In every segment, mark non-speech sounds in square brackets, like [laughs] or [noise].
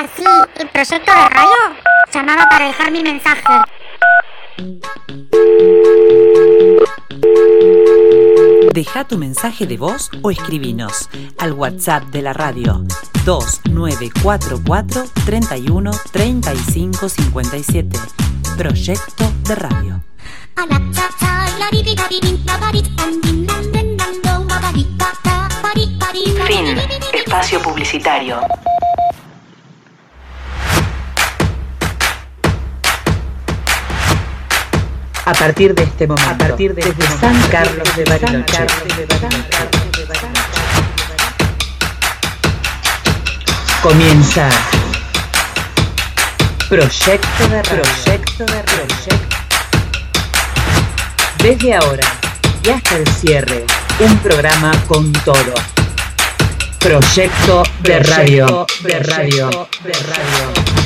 El proyecto de radio. Llamaba para dejar mi mensaje. Deja tu mensaje de voz o escribinos al WhatsApp de la radio 2944 31 35 57. Proyecto de radio. Fin. Espacio publicitario. A partir de este momento, a partir de desde San Carlos de Bariloche, comienza Proyecto de Proyecto de Proyecto. Desde ahora y hasta el cierre, un programa con todo. Proyecto de radio, de radio, de radio.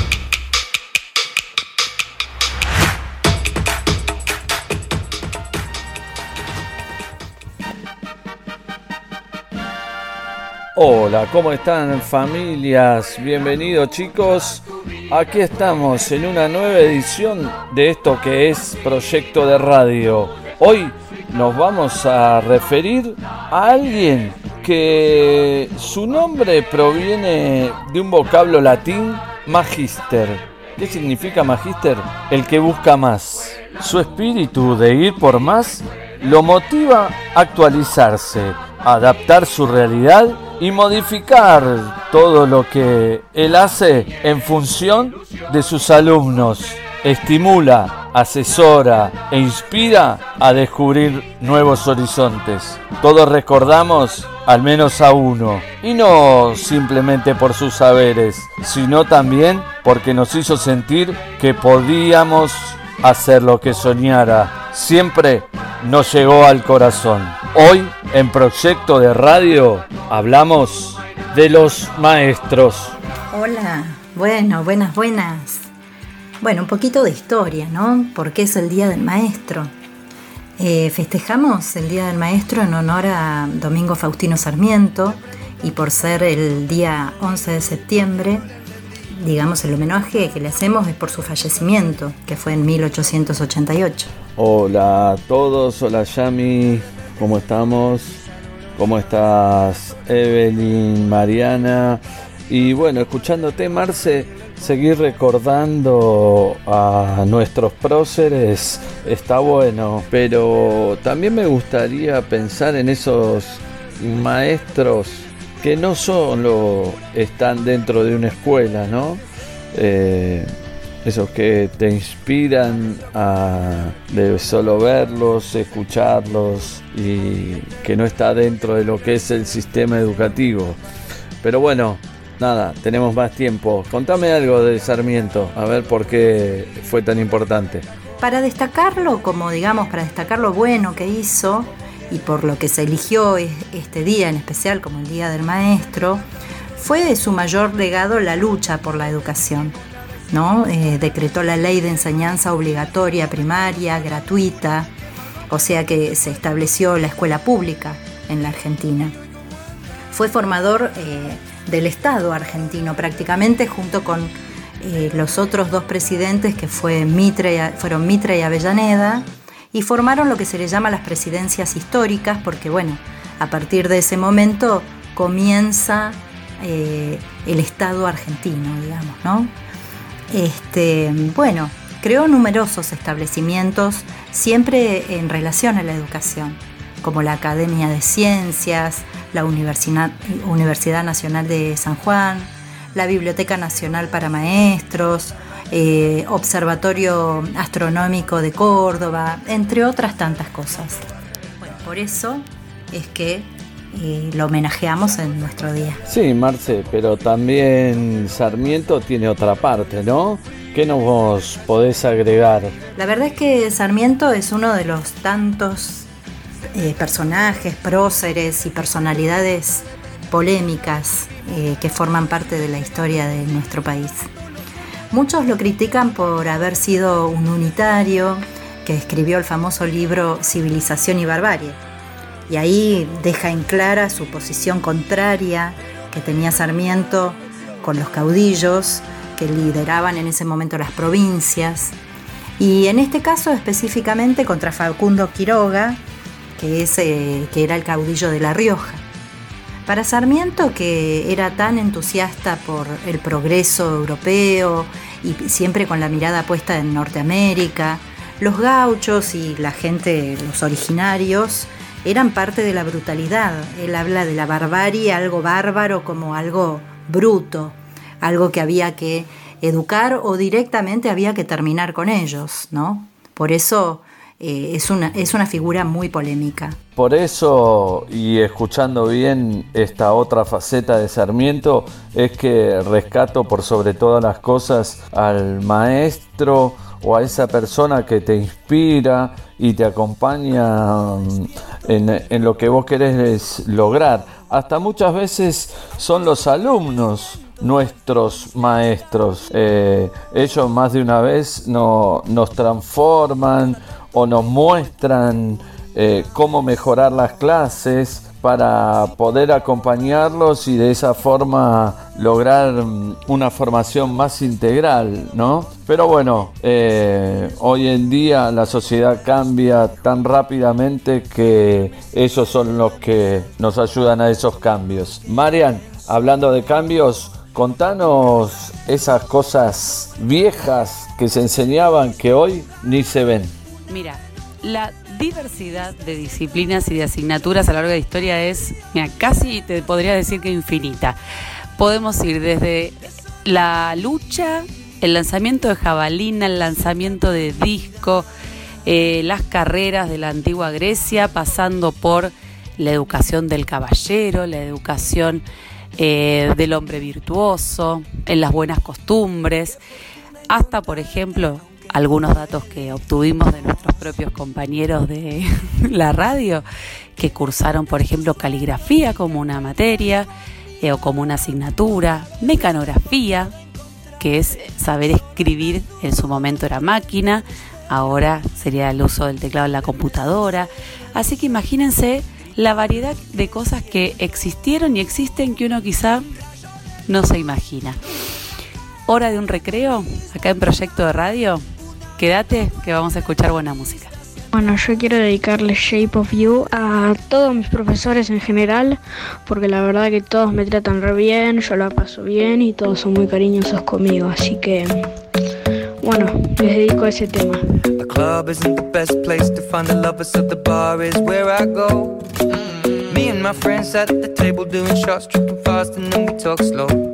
Hola, ¿cómo están familias? Bienvenidos chicos. Aquí estamos en una nueva edición de esto que es Proyecto de Radio. Hoy nos vamos a referir a alguien que su nombre proviene de un vocablo latín, magister. ¿Qué significa magister? El que busca más. Su espíritu de ir por más lo motiva a actualizarse, a adaptar su realidad y modificar todo lo que él hace en función de sus alumnos. Estimula, asesora e inspira a descubrir nuevos horizontes. Todos recordamos al menos a uno, y no simplemente por sus saberes, sino también porque nos hizo sentir que podíamos hacer lo que soñara. Siempre nos llegó al corazón. Hoy en Proyecto de Radio hablamos de los maestros. Hola, bueno, buenas, buenas. Bueno, un poquito de historia, ¿no? Porque es el Día del Maestro. Eh, festejamos el Día del Maestro en honor a Domingo Faustino Sarmiento y por ser el día 11 de septiembre, digamos, el homenaje que le hacemos es por su fallecimiento, que fue en 1888. Hola a todos, hola Yami, ¿cómo estamos? ¿Cómo estás Evelyn, Mariana? Y bueno, escuchándote Marce, seguir recordando a nuestros próceres está bueno, pero también me gustaría pensar en esos maestros que no solo están dentro de una escuela, ¿no? Eh, esos que te inspiran a de solo verlos, escucharlos y que no está dentro de lo que es el sistema educativo. Pero bueno, nada, tenemos más tiempo. Contame algo de Sarmiento, a ver por qué fue tan importante. Para destacarlo, como digamos, para destacar lo bueno que hizo y por lo que se eligió este día en especial como el Día del Maestro, fue su mayor legado la lucha por la educación ¿no? Eh, decretó la ley de enseñanza obligatoria primaria, gratuita, o sea que se estableció la escuela pública en la Argentina. Fue formador eh, del Estado argentino prácticamente junto con eh, los otros dos presidentes que fue Mitre, fueron Mitre y Avellaneda y formaron lo que se le llama las presidencias históricas porque bueno, a partir de ese momento comienza el Estado argentino, digamos, ¿no? Este, bueno, creó numerosos establecimientos siempre en relación a la educación, como la Academia de Ciencias, la Universidad, Nacional de San Juan, la Biblioteca Nacional para Maestros, eh, Observatorio Astronómico de Córdoba, entre otras tantas cosas. por eso es que y lo homenajeamos en nuestro día. Sí, Marce, pero también Sarmiento tiene otra parte, ¿no? ¿Qué nos podés agregar? La verdad es que Sarmiento es uno de los tantos eh, personajes, próceres y personalidades polémicas eh, que forman parte de la historia de nuestro país. Muchos lo critican por haber sido un unitario que escribió el famoso libro Civilización y Barbarie y ahí deja en clara su posición contraria que tenía Sarmiento con los caudillos que lideraban en ese momento las provincias. Y en este caso específicamente contra Facundo Quiroga, que, es, eh, que era el caudillo de La Rioja. Para Sarmiento, que era tan entusiasta por el progreso europeo y siempre con la mirada puesta en Norteamérica, los gauchos y la gente, los originarios, eran parte de la brutalidad. Él habla de la barbarie, algo bárbaro como algo bruto, algo que había que educar o directamente había que terminar con ellos, ¿no? Por eso eh, es, una, es una figura muy polémica. Por eso, y escuchando bien esta otra faceta de Sarmiento, es que rescato por sobre todas las cosas al maestro o a esa persona que te inspira y te acompaña mm, en, en lo que vos querés lograr. Hasta muchas veces son los alumnos nuestros maestros. Eh, ellos más de una vez no, nos transforman o nos muestran eh, cómo mejorar las clases para poder acompañarlos y de esa forma lograr mm, una formación más integral, ¿no? Pero bueno, eh, hoy en día la sociedad cambia tan rápidamente que esos son los que nos ayudan a esos cambios. Marian, hablando de cambios, contanos esas cosas viejas que se enseñaban que hoy ni se ven. Mira, la diversidad de disciplinas y de asignaturas a lo largo de la historia es, mira, casi te podría decir que infinita. Podemos ir desde la lucha, el lanzamiento de jabalina, el lanzamiento de disco, eh, las carreras de la antigua Grecia, pasando por la educación del caballero, la educación eh, del hombre virtuoso, en las buenas costumbres, hasta, por ejemplo, algunos datos que obtuvimos de nuestros propios compañeros de [laughs] la radio, que cursaron, por ejemplo, caligrafía como una materia eh, o como una asignatura, mecanografía, que es saber escribir, en su momento era máquina, ahora sería el uso del teclado en la computadora. Así que imagínense la variedad de cosas que existieron y existen que uno quizá no se imagina. Hora de un recreo, acá en Proyecto de Radio, Quédate que vamos a escuchar buena música. Bueno, yo quiero dedicarle Shape of You a todos mis profesores en general, porque la verdad que todos me tratan re bien, yo la paso bien y todos son muy cariñosos conmigo, así que bueno, les dedico ese tema. The club isn't the best place to find the lovers, so the bar is where I go. Me and my friends at the table doing shots, tripping fast and then we talk slow.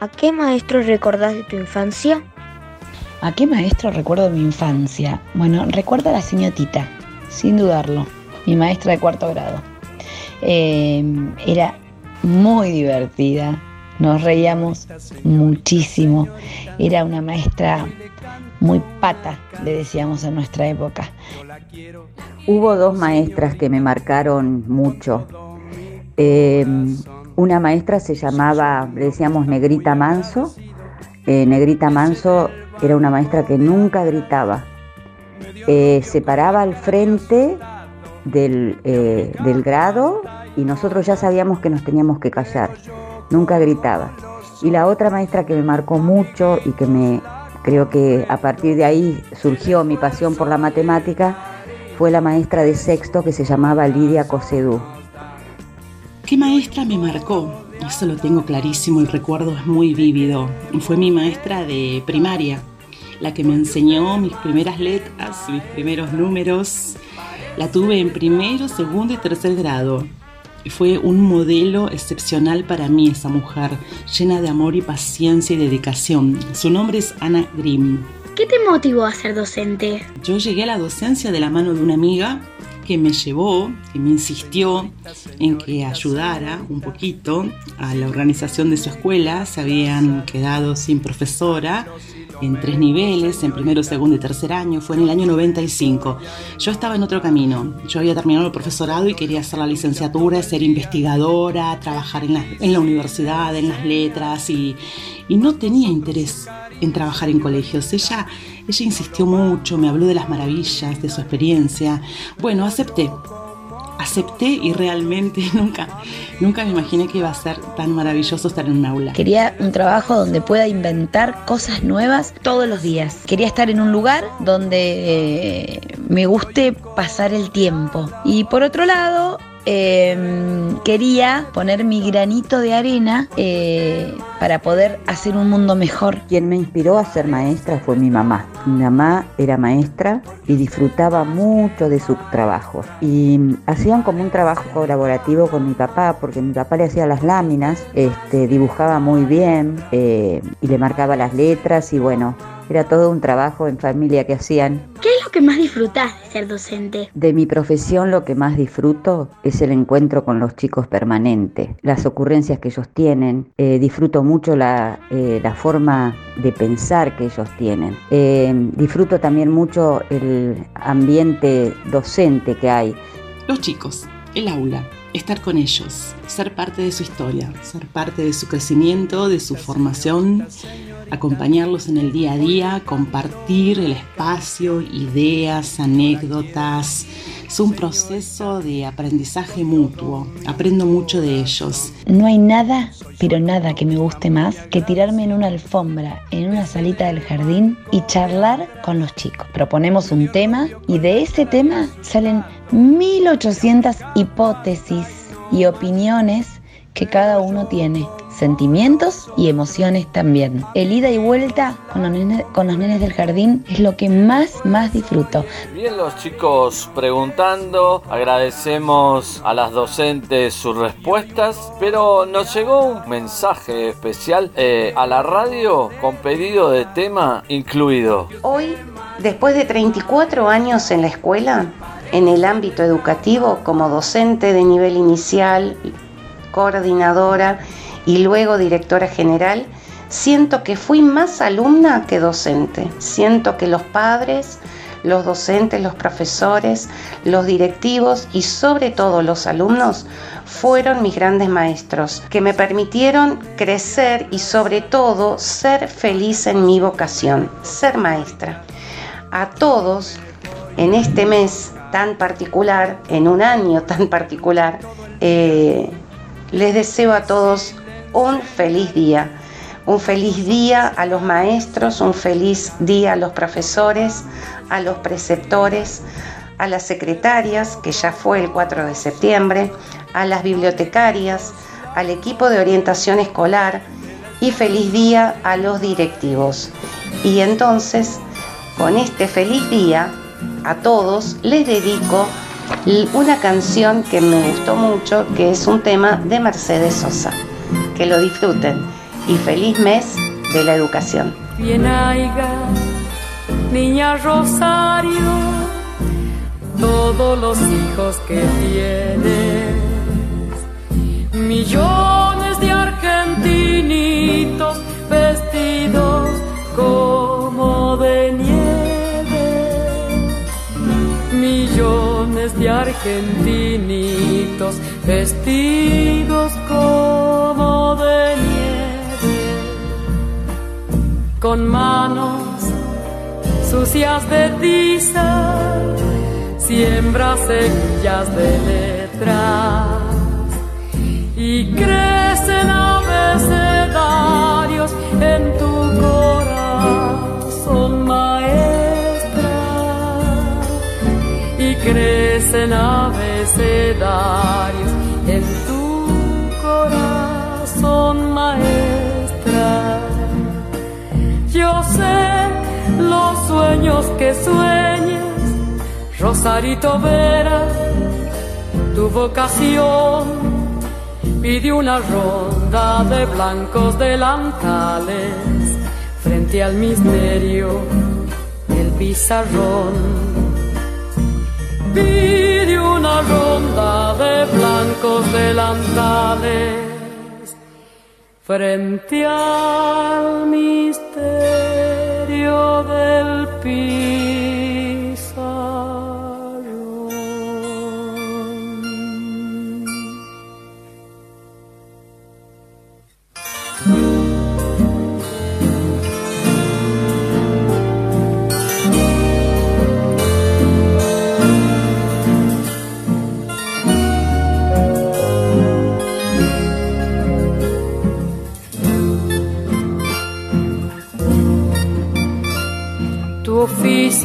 ¿A qué maestro recordás de tu infancia? ¿A qué maestro recuerdo mi infancia? Bueno, recuerdo a la señorita, sin dudarlo, mi maestra de cuarto grado. Eh, era muy divertida, nos reíamos muchísimo. Era una maestra muy pata, le decíamos en nuestra época. Hubo dos maestras que me marcaron mucho. Eh, una maestra se llamaba, le decíamos Negrita Manso. Eh, Negrita Manso era una maestra que nunca gritaba. Eh, se paraba al frente del, eh, del grado y nosotros ya sabíamos que nos teníamos que callar. Nunca gritaba. Y la otra maestra que me marcó mucho y que me creo que a partir de ahí surgió mi pasión por la matemática fue la maestra de sexto que se llamaba Lidia Cosedú. ¿Qué maestra me marcó? Eso lo tengo clarísimo, el recuerdo es muy vívido. Fue mi maestra de primaria, la que me enseñó mis primeras letras, mis primeros números. La tuve en primero, segundo y tercer grado. Fue un modelo excepcional para mí esa mujer, llena de amor y paciencia y dedicación. Su nombre es Ana Grimm. ¿Qué te motivó a ser docente? Yo llegué a la docencia de la mano de una amiga que me llevó, que me insistió en que ayudara un poquito a la organización de su escuela. Se habían quedado sin profesora en tres niveles, en primero, segundo y tercer año. Fue en el año 95. Yo estaba en otro camino. Yo había terminado el profesorado y quería hacer la licenciatura, ser investigadora, trabajar en la, en la universidad, en las letras y, y no tenía interés en trabajar en colegios. Ella, ella insistió mucho, me habló de las maravillas, de su experiencia. Bueno, acepté. Acepté y realmente [laughs] nunca, nunca me imaginé que iba a ser tan maravilloso estar en un aula. Quería un trabajo donde pueda inventar cosas nuevas todos los días. Quería estar en un lugar donde eh, me guste pasar el tiempo. Y por otro lado, eh, quería poner mi granito de arena eh, para poder hacer un mundo mejor. Quien me inspiró a ser maestra fue mi mamá. Mi mamá era maestra y disfrutaba mucho de su trabajo. Y hacían como un trabajo colaborativo con mi papá, porque mi papá le hacía las láminas, este, dibujaba muy bien eh, y le marcaba las letras y bueno, era todo un trabajo en familia que hacían. ¿Qué es lo que más disfrutás de ser docente? De mi profesión lo que más disfruto es el encuentro con los chicos permanente, las ocurrencias que ellos tienen, eh, disfruto mucho la, eh, la, forma de pensar que ellos tienen, eh, disfruto también mucho el ambiente docente que hay. Los chicos, el aula, estar con ellos, ser parte de su historia, ser parte de su crecimiento, de su formación, acompañarlos en el día a día, compartir el espacio, ideas, anécdotas. Es un proceso de aprendizaje mutuo. Aprendo mucho de ellos. No hay nada, pero nada que me guste más que tirarme en una alfombra, en una salita del jardín y charlar con los chicos. Proponemos un tema y de ese tema salen 1800 hipótesis y opiniones que cada uno tiene, sentimientos y emociones también. El ida y vuelta con los, nenes, con los nenes del jardín es lo que más, más disfruto. Bien los chicos preguntando, agradecemos a las docentes sus respuestas, pero nos llegó un mensaje especial eh, a la radio con pedido de tema incluido. Hoy, después de 34 años en la escuela, en el ámbito educativo como docente de nivel inicial, coordinadora y luego directora general, siento que fui más alumna que docente. Siento que los padres, los docentes, los profesores, los directivos y sobre todo los alumnos fueron mis grandes maestros, que me permitieron crecer y sobre todo ser feliz en mi vocación, ser maestra. A todos, en este mes tan particular, en un año tan particular, eh, les deseo a todos un feliz día. Un feliz día a los maestros, un feliz día a los profesores, a los preceptores, a las secretarias, que ya fue el 4 de septiembre, a las bibliotecarias, al equipo de orientación escolar y feliz día a los directivos. Y entonces, con este feliz día, a todos les dedico una canción que me gustó mucho, que es un tema de Mercedes Sosa. Que lo disfruten y feliz mes de la educación. Bien haiga, niña Rosario, todos los hijos que tienes, millones de argentinitos vestidos como de millones de argentinitos vestidos como de nieve, con manos sucias de tiza, siembra semillas de letras y crecen abecedarios en tu corazón, crecen abecedarios en tu corazón, maestra. Yo sé los sueños que sueñes, Rosarito Vera, tu vocación pide una ronda de blancos delantales frente al misterio del pizarrón. Pide una ronda de blancos delantales frente al misterio del Tu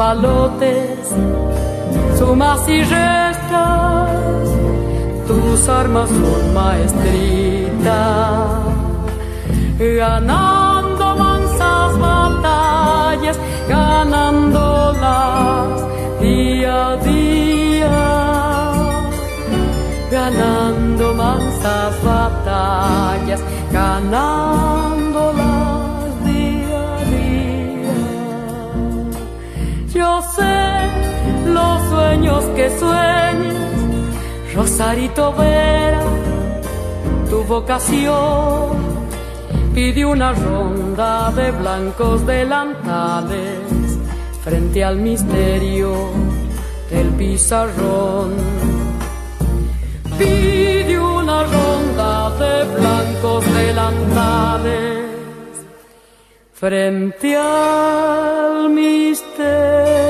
palotes, sumas y restas, tus armas son maestritas. Ganando mansas batallas, ganándolas día a día, ganando mansas batallas, ganándolas que sueñas, Rosarito Vera, tu vocación. Pide una ronda de blancos delantales frente al misterio del pizarrón. Pide una ronda de blancos delantales frente al misterio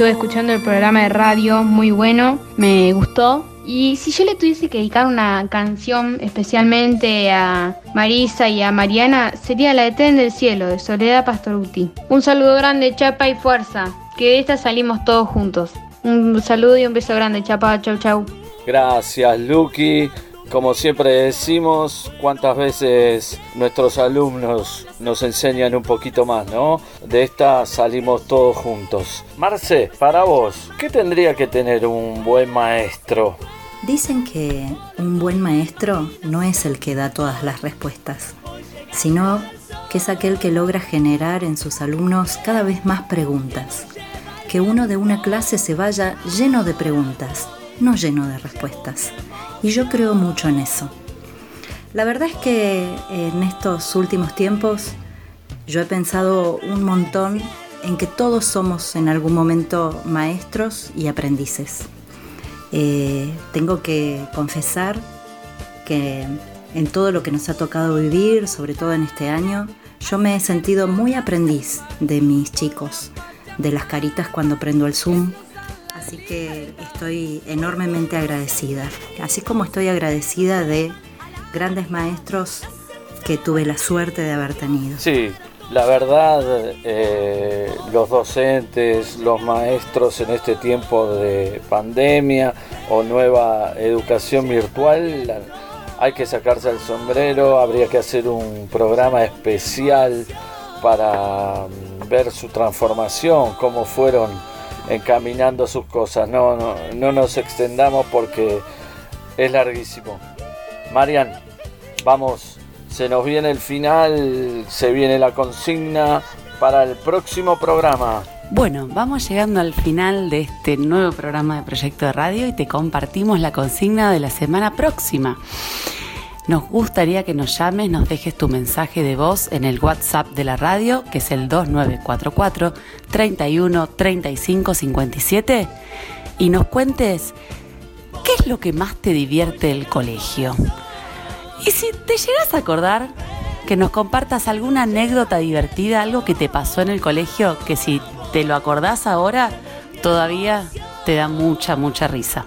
estuve escuchando el programa de radio, muy bueno, me gustó. Y si yo le tuviese que dedicar una canción especialmente a Marisa y a Mariana, sería la de Tren del Cielo, de Soledad Pastoruti. Un saludo grande, Chapa y fuerza, que de esta salimos todos juntos. Un saludo y un beso grande, Chapa, chau chau. Gracias, Lucky. Como siempre decimos, cuántas veces nuestros alumnos nos enseñan un poquito más, ¿no? De esta salimos todos juntos. Marce, para vos, ¿qué tendría que tener un buen maestro? Dicen que un buen maestro no es el que da todas las respuestas, sino que es aquel que logra generar en sus alumnos cada vez más preguntas. Que uno de una clase se vaya lleno de preguntas, no lleno de respuestas. Y yo creo mucho en eso. La verdad es que en estos últimos tiempos yo he pensado un montón en que todos somos en algún momento maestros y aprendices. Eh, tengo que confesar que en todo lo que nos ha tocado vivir, sobre todo en este año, yo me he sentido muy aprendiz de mis chicos, de las caritas cuando prendo el Zoom. Así que estoy enormemente agradecida. Así como estoy agradecida de grandes maestros que tuve la suerte de haber tenido. Sí, la verdad, eh, los docentes, los maestros en este tiempo de pandemia o nueva educación virtual, hay que sacarse el sombrero, habría que hacer un programa especial para mm, ver su transformación, cómo fueron encaminando sus cosas. No, no, no nos extendamos porque es larguísimo. Marian, vamos se nos viene el final, se viene la consigna para el próximo programa. Bueno, vamos llegando al final de este nuevo programa de Proyecto de Radio y te compartimos la consigna de la semana próxima. Nos gustaría que nos llames, nos dejes tu mensaje de voz en el WhatsApp de la radio, que es el 2944 31 35 57, y nos cuentes qué es lo que más te divierte del colegio. Y si te llegas a acordar, que nos compartas alguna anécdota divertida, algo que te pasó en el colegio, que si te lo acordás ahora, todavía te da mucha, mucha risa.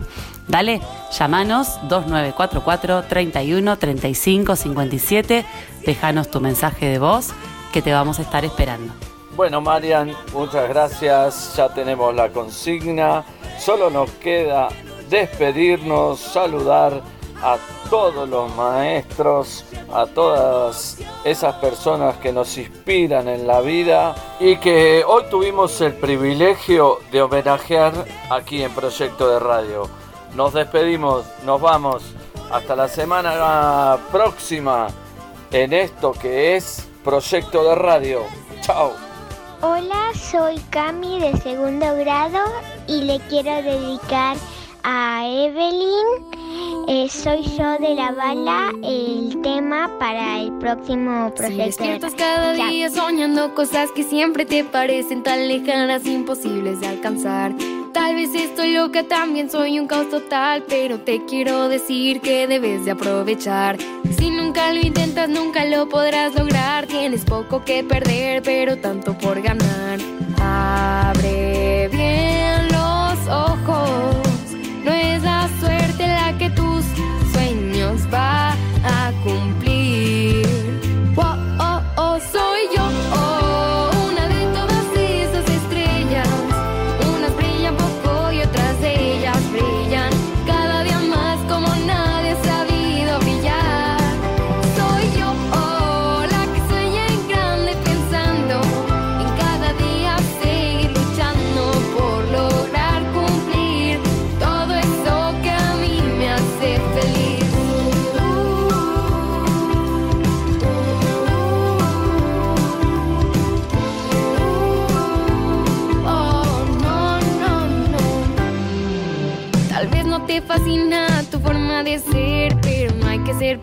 Dale, llámanos 2944 31 35 57, déjanos tu mensaje de voz que te vamos a estar esperando. Bueno, Marian, muchas gracias. Ya tenemos la consigna. Solo nos queda despedirnos, saludar a todos los maestros, a todas esas personas que nos inspiran en la vida y que hoy tuvimos el privilegio de homenajear aquí en Proyecto de Radio. Nos despedimos, nos vamos hasta la semana próxima en esto que es Proyecto de Radio. Chao. Hola, soy Cami de segundo grado y le quiero dedicar a Evelyn eh, soy yo de la bala, el tema para el próximo proyecto. Si despiertas cada día soñando cosas que siempre te parecen tan lejanas, imposibles de alcanzar. Tal vez estoy loca, también soy un caos total, pero te quiero decir que debes de aprovechar. Si nunca lo intentas, nunca lo podrás lograr. Tienes poco que perder, pero tanto por ganar.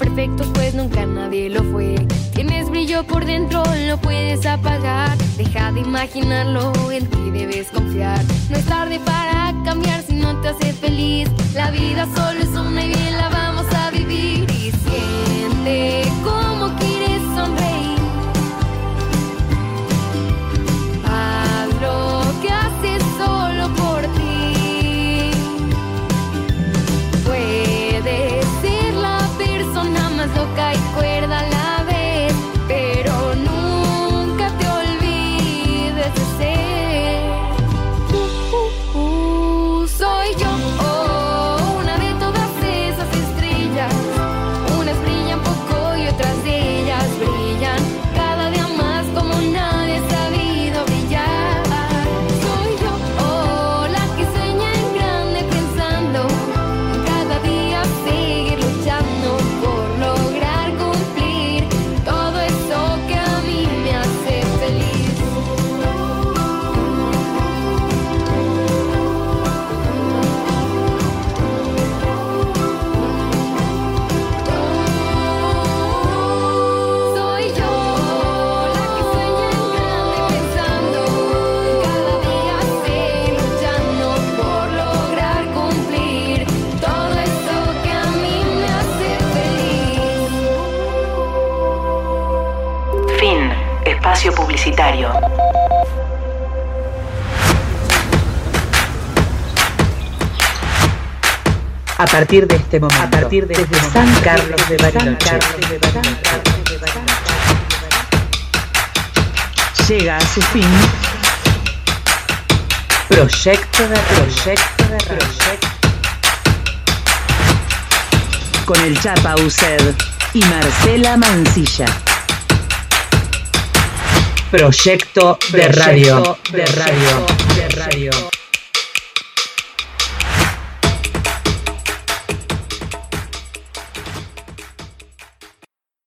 perfecto, pues nunca nadie lo fue. Tienes brillo por dentro, lo puedes apagar. Deja de imaginarlo, en ti debes confiar. No es tarde para cambiar si no te hace feliz. La vida solo es una y bien la vamos a vivir. Y siente como quieres. publicitario. A partir de este momento, a partir de desde este San Carlos de Bariloche, llega a su fin. Proyecto de Proyecto de Proyecto con el Chapa Used y Marcela Mancilla. Proyecto de radio. De radio. De radio.